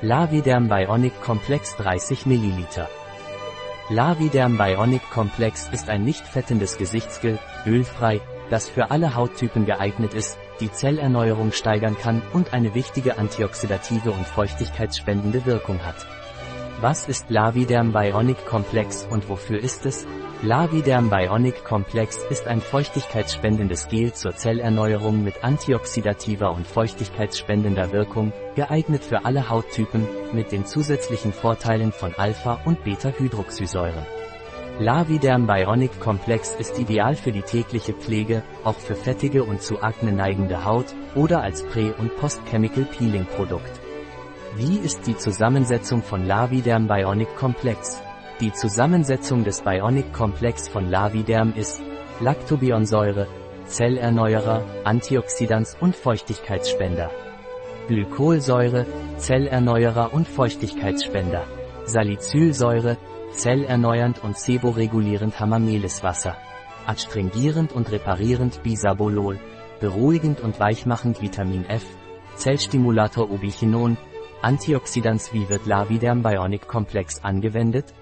Laviderm Bionic Komplex 30 ml. Laviderm Bionic Komplex ist ein nicht fettendes Gesichtsgel, ölfrei, das für alle Hauttypen geeignet ist, die Zellerneuerung steigern kann und eine wichtige antioxidative und feuchtigkeitsspendende Wirkung hat. Was ist Laviderm Bionic Komplex und wofür ist es? Laviderm Bionic Komplex ist ein feuchtigkeitsspendendes Gel zur Zellerneuerung mit antioxidativer und feuchtigkeitsspendender Wirkung, geeignet für alle Hauttypen, mit den zusätzlichen Vorteilen von Alpha- und Beta-Hydroxysäuren. Laviderm Bionic Komplex ist ideal für die tägliche Pflege, auch für fettige und zu Akne neigende Haut, oder als Prä- und Post-Chemical Peeling Produkt. Wie ist die Zusammensetzung von Laviderm Bionic Komplex? Die Zusammensetzung des Bionic Komplex von Laviderm ist Lactobionsäure, Zellerneuerer, Antioxidants und Feuchtigkeitsspender. Glykolsäure, Zellerneuerer und Feuchtigkeitsspender. Salicylsäure, zellerneuernd und seboregulierend Hamameliswasser. Adstringierend und reparierend Bisabolol. Beruhigend und weichmachend Vitamin F. Zellstimulator Ubiquinon. Antioxidants Wie wird Laviderm Bionic Komplex angewendet?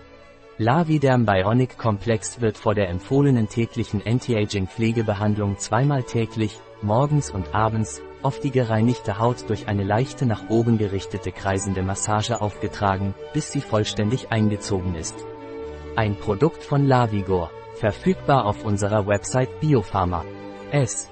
Laviderm Bionic Komplex wird vor der empfohlenen täglichen Anti-Aging-Pflegebehandlung zweimal täglich, morgens und abends, auf die gereinigte Haut durch eine leichte nach oben gerichtete kreisende Massage aufgetragen, bis sie vollständig eingezogen ist. Ein Produkt von Lavigor, verfügbar auf unserer Website Biopharma. S.